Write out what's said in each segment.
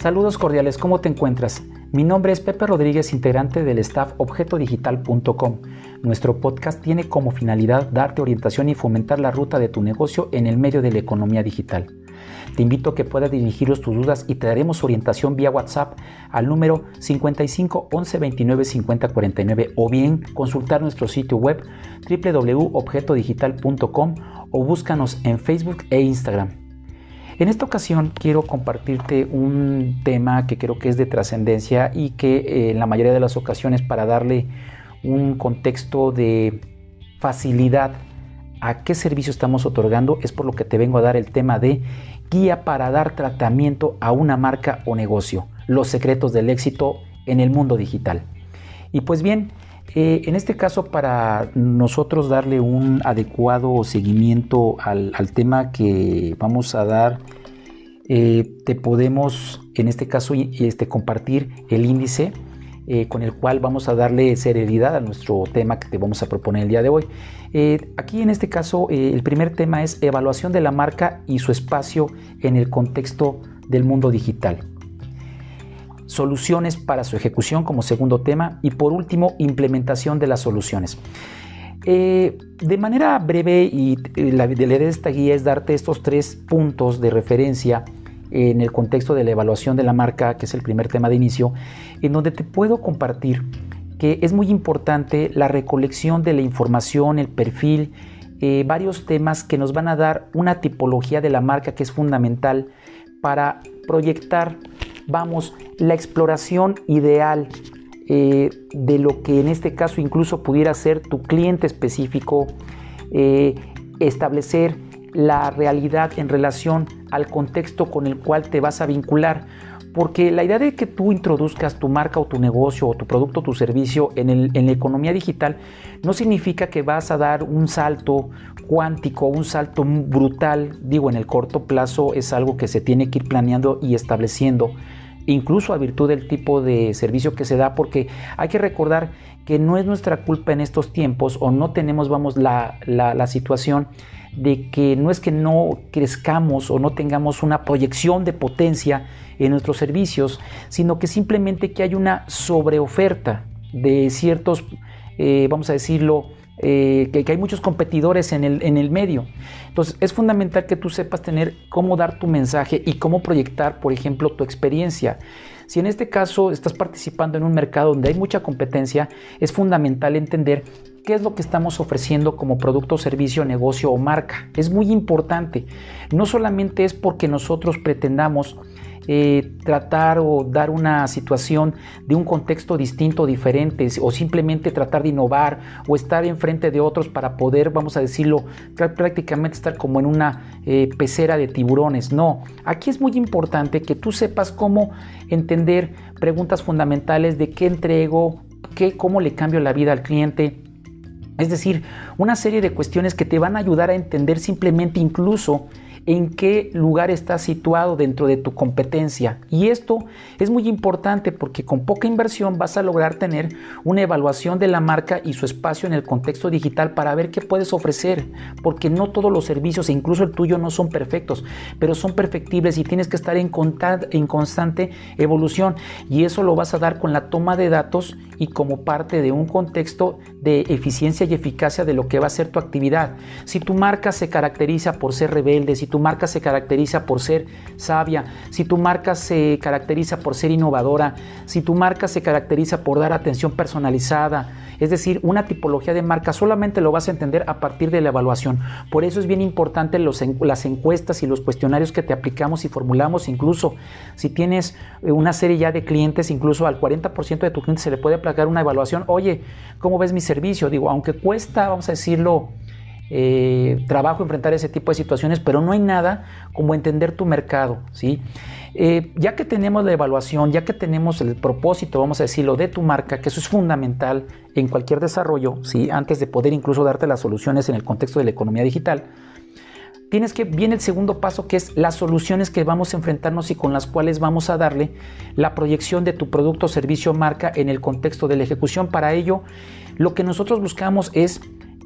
Saludos cordiales, ¿cómo te encuentras? Mi nombre es Pepe Rodríguez, integrante del staff objetodigital.com. Nuestro podcast tiene como finalidad darte orientación y fomentar la ruta de tu negocio en el medio de la economía digital. Te invito a que puedas dirigirnos tus dudas y te daremos orientación vía WhatsApp al número 55 11 29 50 49 o bien consultar nuestro sitio web www.objetodigital.com o búscanos en Facebook e Instagram. En esta ocasión quiero compartirte un tema que creo que es de trascendencia y que eh, en la mayoría de las ocasiones para darle un contexto de facilidad a qué servicio estamos otorgando es por lo que te vengo a dar el tema de guía para dar tratamiento a una marca o negocio, los secretos del éxito en el mundo digital. Y pues bien, eh, en este caso para nosotros darle un adecuado seguimiento al, tema que vamos a dar, eh, te podemos en este caso este, compartir el índice eh, con el cual vamos a darle seriedad a nuestro tema que te vamos a proponer el día de hoy. aquí en este caso el primer tema es evaluación de la marca y su espacio en el contexto del mundo digital soluciones para su ejecución como segundo tema y por último implementación de las soluciones. Eh, de manera breve y eh, la idea de esta guía es darte estos tres puntos de referencia en el contexto de la evaluación de la marca, que es el primer tema de inicio, en donde te puedo compartir que es muy importante la recolección de la información, el perfil, eh, varios temas que nos van a dar una tipología de la marca que es fundamental para proyectar vamos, la exploración ideal eh, de lo que en este caso incluso pudiera ser tu cliente específico, eh, establecer la realidad en relación al contexto con el cual te vas a vincular. Porque la idea de que tú introduzcas tu marca o tu negocio o tu producto o tu servicio en, en, la economía digital no significa que vas a dar un salto cuántico, un salto brutal. Digo, en el corto plazo es algo que se tiene que ir planeando y estableciendo incluso a virtud del tipo de servicio que se da, porque hay que recordar que no es nuestra culpa en estos tiempos o no tenemos, vamos, la, la, situación de que no es que no crezcamos o no tengamos una proyección de potencia en nuestros servicios, sino que simplemente que hay una sobreoferta de ciertos, eh, vamos a decirlo, eh, que, hay muchos competidores en el, en el medio. Entonces es fundamental que tú sepas tener cómo dar tu mensaje y cómo proyectar, por ejemplo, tu experiencia. Si en este caso estás participando en un mercado donde hay mucha competencia, es fundamental entender qué es lo que estamos ofreciendo como producto, servicio, negocio o marca. Es muy importante. No solamente es porque nosotros pretendamos eh, tratar o dar una situación de un contexto distinto, diferente, o simplemente tratar de innovar o estar enfrente de otros para poder, vamos a decirlo, prácticamente estar como en una eh, pecera de tiburones. No, aquí es muy importante que tú sepas cómo entender preguntas fundamentales de qué entrego, qué, cómo le cambio la vida al cliente, es decir, una serie de cuestiones que te van a ayudar a entender simplemente incluso en qué lugar estás situado dentro de tu competencia. Y esto es muy importante porque con poca inversión vas a lograr tener una evaluación de la marca y su espacio en el contexto digital para ver qué puedes ofrecer, porque no todos los servicios, e incluso el tuyo, no son perfectos, pero son perfectibles y tienes que estar en, en constante evolución. Y eso lo vas a dar con la toma de datos y como parte de un contexto de eficiencia y eficacia de lo que va a ser tu actividad. Si tu marca se caracteriza por ser rebelde, si tu marca se caracteriza por ser sabia, si tu marca se caracteriza por ser innovadora, si tu marca se caracteriza por dar atención personalizada, es decir, una tipología de marca solamente lo vas a entender a partir de la evaluación. Por eso es bien importante las encuestas y los cuestionarios que te aplicamos y formulamos, incluso si tienes eh, una serie ya de clientes, incluso al 40% de tu clientes se le puede aplicar una evaluación. Oye, ¿cómo ves mi servicio? Digo, aunque cuesta, vamos a decirlo, eh, trabajo enfrentar ese tipo de situaciones, pero no hay nada como entender tu mercado, ¿sí? Eh, ya que tenemos la evaluación, ya que tenemos el propósito, vamos a decirlo, de tu marca, que eso es fundamental en cualquier desarrollo, ¿sí? Antes de poder incluso darte las soluciones en el contexto de la economía digital, tienes que, viene el segundo paso que es las soluciones que vamos a enfrentarnos y con las cuales vamos a darle la proyección de tu producto, servicio, marca en el contexto de la ejecución. Para ello, lo que nosotros buscamos es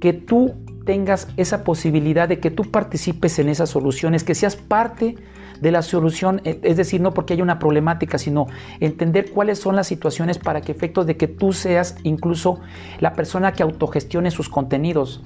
que tú tengas esa posibilidad de que tú participes en esas soluciones, que seas parte de la solución, e, es decir, no porque haya una problemática, sino entender cuáles son las situaciones para que efectos de que tú seas incluso la persona que autogestione sus contenidos.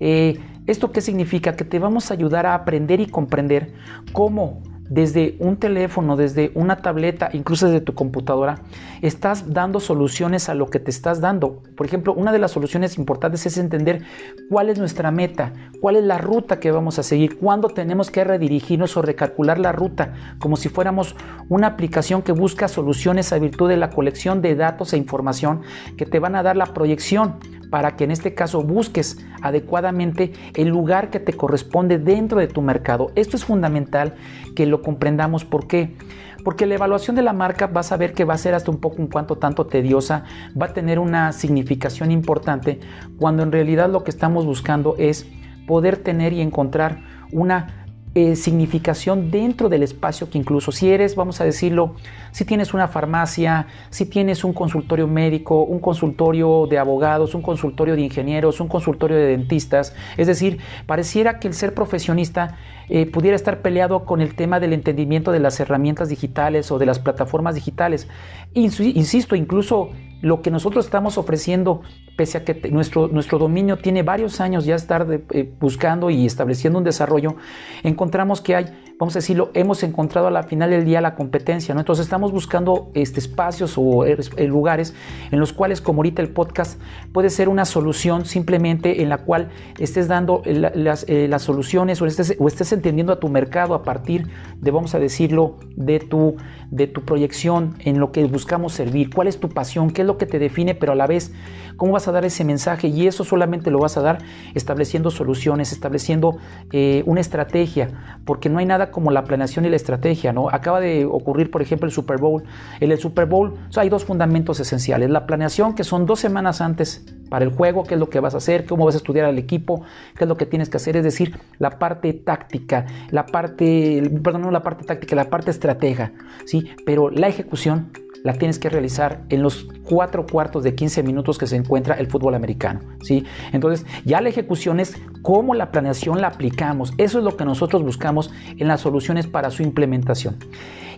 Eh, ¿Esto qué significa? Que te vamos a ayudar a aprender y comprender cómo desde un teléfono, desde una tableta, incluso desde tu computadora, estás dando soluciones a lo que te estás dando. Por ejemplo, una de las soluciones importantes es entender cuál es nuestra meta, cuál es la ruta que vamos a seguir, cuándo tenemos que redirigirnos o recalcular la ruta, como si fuéramos una aplicación que busca soluciones a virtud de la colección de datos e información que te van a dar la proyección para que en este caso busques adecuadamente el lugar que te corresponde dentro de tu mercado. Esto es fundamental que lo comprendamos. ¿Por qué? Porque la evaluación de la marca vas a ver que va a ser hasta un poco un cuanto tanto tediosa, va a tener una significación importante cuando en realidad lo que estamos buscando es poder tener y encontrar una eh, significación dentro del espacio que incluso si eres, vamos a decirlo, si tienes una farmacia, si tienes un consultorio médico, un consultorio de abogados, un consultorio de ingenieros, un consultorio de dentistas, es decir, pareciera que el ser profesionista eh, pudiera estar peleado con el tema del entendimiento de las herramientas digitales o de las plataformas digitales. Insisto, incluso lo que nosotros estamos ofreciendo, pese a que nuestro, nuestro dominio tiene varios años ya estar eh, buscando y estableciendo un desarrollo, encontramos que hay vamos a decirlo, hemos encontrado a la final del día la competencia. Entonces estamos buscando este, espacios o eh, lugares en los cuales, como ahorita el podcast, puede ser una solución simplemente en la cual estés dando las, eh, las, soluciones o estés, o estés entendiendo a tu mercado a partir de, vamos a decirlo, de tu, de tu proyección en lo que buscamos servir, cuál es tu pasión, qué es lo que te define, pero a la vez, cómo vas a dar ese mensaje y eso solamente lo vas a dar estableciendo soluciones, estableciendo eh, una estrategia, porque no hay nada como la planeación y la estrategia, ¿no? Acaba de ocurrir, por ejemplo, el Super Bowl. En el Super Bowl hay dos fundamentos esenciales. La planeación, que son dos semanas antes para el juego, qué es lo que vas a hacer, cómo vas a estudiar al equipo, qué es lo que tienes que hacer, es decir, la parte táctica, la parte, perdón, no la parte táctica, la parte estratega, ¿sí? Pero la ejecución la tienes que realizar en los cuatro cuartos de 15 minutos que se encuentra el fútbol americano. ¿sí? Entonces, ya la ejecución es cómo la planeación la aplicamos. Eso es lo que nosotros buscamos en las soluciones para su implementación.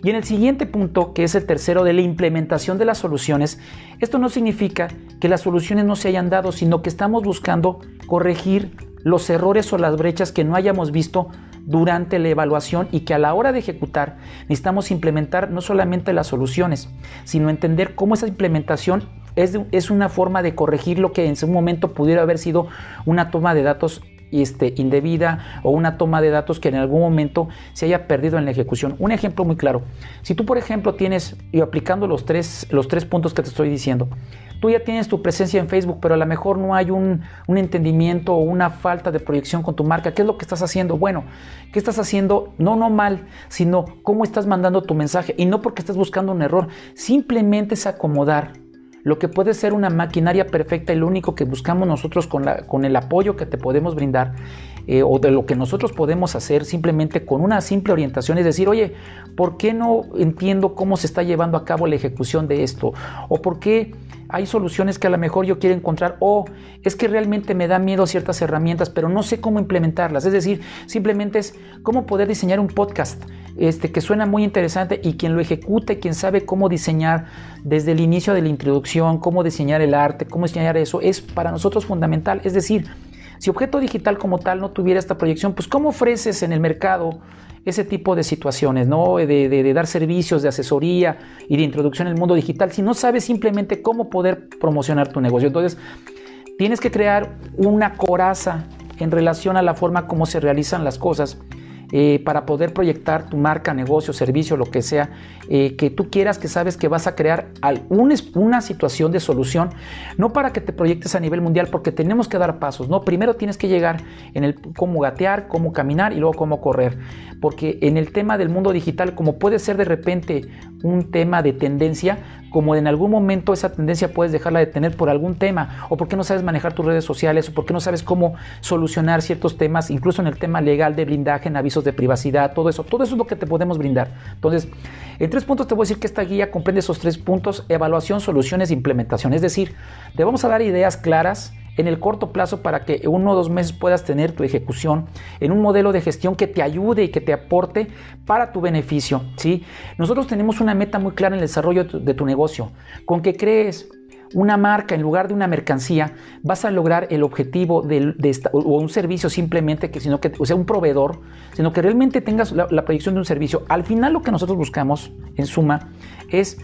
Y en el siguiente punto, que es el tercero de la implementación de las soluciones, esto no significa que las soluciones no se hayan dado, sino que estamos buscando corregir los errores o las brechas que no hayamos visto durante la evaluación y que a la hora de ejecutar necesitamos implementar no solamente las soluciones, sino entender cómo esa implementación es, es una forma de corregir lo que en su momento pudiera haber sido una toma de datos este, indebida o una toma de datos que en algún momento se haya perdido en la ejecución. Un ejemplo muy claro. Si tú, por ejemplo, tienes, y aplicando los tres, los tres puntos que te estoy diciendo, tú ya tienes tu presencia en Facebook, pero a lo mejor no hay un, entendimiento o una falta de proyección con tu marca. ¿Qué es lo que estás haciendo? Bueno, ¿qué estás haciendo? No, no mal, sino cómo estás mandando tu mensaje. Y no porque estés buscando un error, simplemente es acomodar lo que puede ser una maquinaria perfecta y lo único que buscamos nosotros con, la, con el apoyo que te podemos brindar eh, o de lo que nosotros podemos hacer simplemente con una simple orientación, es decir, oye, ¿por qué no entiendo cómo se está llevando a cabo la ejecución de esto? ¿O por qué hay soluciones que a lo mejor yo quiero encontrar o es que realmente me da miedo ciertas herramientas, pero no sé cómo implementarlas. Es decir, simplemente es cómo poder diseñar un podcast este, que suena muy interesante y quien lo ejecute, quien sabe cómo diseñar desde el inicio de la introducción, cómo diseñar el arte, cómo diseñar eso, es para nosotros fundamental. Es decir, si objeto digital como tal no tuviera esta proyección, pues ¿cómo ofreces en el mercado ese tipo de situaciones, ¿no? De, dar servicios de asesoría y de introducción al mundo digital, si no sabes simplemente cómo poder promocionar tu negocio. Entonces, tienes que crear una coraza en relación a la forma como se realizan las cosas eh, para poder proyectar tu marca, negocio, servicio, lo que sea, eh, que tú quieras, que sabes que vas a crear una situación de solución, no para que te proyectes a nivel mundial, porque tenemos que dar pasos, ¿no? Primero tienes que llegar en el cómo gatear, cómo caminar y luego cómo correr, porque en el tema del mundo digital, como puede ser de repente un tema de tendencia, como en algún momento esa tendencia puedes dejarla de tener por algún tema, o porque no sabes manejar tus redes sociales, o porque no sabes cómo solucionar ciertos temas, incluso en el tema legal de blindaje, en de privacidad, todo eso, todo eso es lo que te podemos brindar. Entonces, en tres puntos te voy a decir que esta guía comprende esos tres puntos, evaluación, soluciones implementación. Es decir, te vamos a dar ideas claras en el corto plazo para que uno o dos meses puedas tener tu ejecución en un modelo de gestión que te ayude y que te aporte para tu beneficio. ¿sí? Nosotros tenemos una meta muy clara en el desarrollo de tu negocio. Con que crees una marca en lugar de una mercancía, vas a lograr el objetivo de, o un servicio simplemente, que, sino que, o sea, un proveedor, sino que realmente tengas la, la proyección de un servicio. Al final lo que nosotros buscamos, en suma, es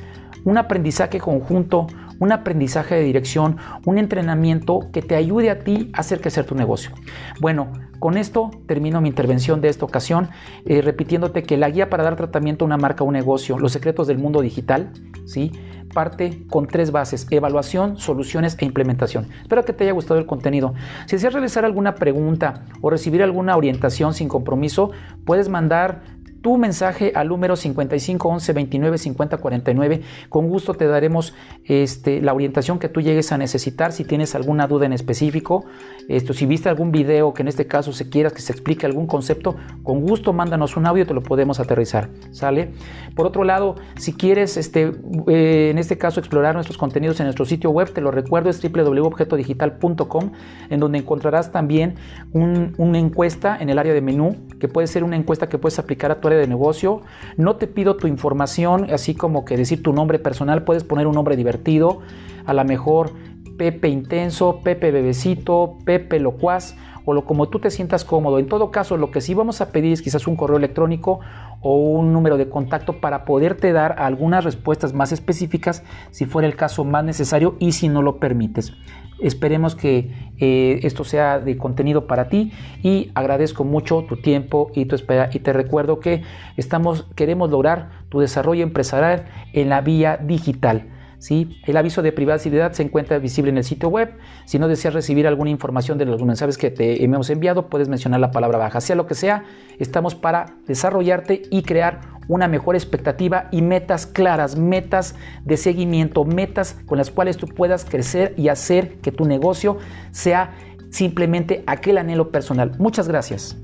un aprendizaje conjunto, un aprendizaje de dirección, un entrenamiento que te ayude a ti a hacer crecer tu negocio. Bueno, con esto termino mi intervención de esta ocasión, eh, repitiéndote que la guía para dar tratamiento a una marca o un negocio, los secretos del mundo digital, ¿sí? parte con tres bases, evaluación, soluciones e implementación. Espero que te haya gustado el contenido. Si deseas realizar alguna pregunta o recibir alguna orientación sin compromiso, puedes mandar tu mensaje al número 55 11 29 50 49. Con gusto te daremos este, la orientación que tú llegues a necesitar. Si tienes alguna duda en específico, esto, si viste algún video que en este caso se quieras que se explique algún concepto, con gusto mándanos un audio te lo podemos aterrizar. ¿Sale? Por otro lado, si quieres, este, eh, en este caso, explorar nuestros contenidos en nuestro sitio web, te lo recuerdo, es www.objetodigital.com, en donde encontrarás también una encuesta en el área de menú, que puede ser una encuesta que puedes aplicar a tu de negocio. No te pido tu información, así como que decir tu nombre personal, puedes poner un nombre divertido, a lo mejor Pepe Intenso, Pepe Bebecito, Pepe Locuaz o lo como tú te sientas cómodo. En todo caso, lo que sí vamos a pedir es quizás un correo electrónico o un número de contacto para poderte dar algunas respuestas más específicas si fuera el caso más necesario y si no lo permites. Esperemos que eh, esto sea de contenido para ti y agradezco mucho tu tiempo y tu espera y te recuerdo que estamos queremos lograr tu desarrollo empresarial en la vía digital. ¿Sí? El aviso de privacidad se encuentra visible en el sitio web. Si no deseas recibir alguna información de los mensajes que te hemos enviado, puedes mencionar la palabra baja. Sea lo que sea, estamos para desarrollarte y crear una mejor expectativa y metas claras, metas de seguimiento, metas con las cuales tú puedas crecer y hacer que tu negocio sea simplemente aquel anhelo personal. Muchas gracias.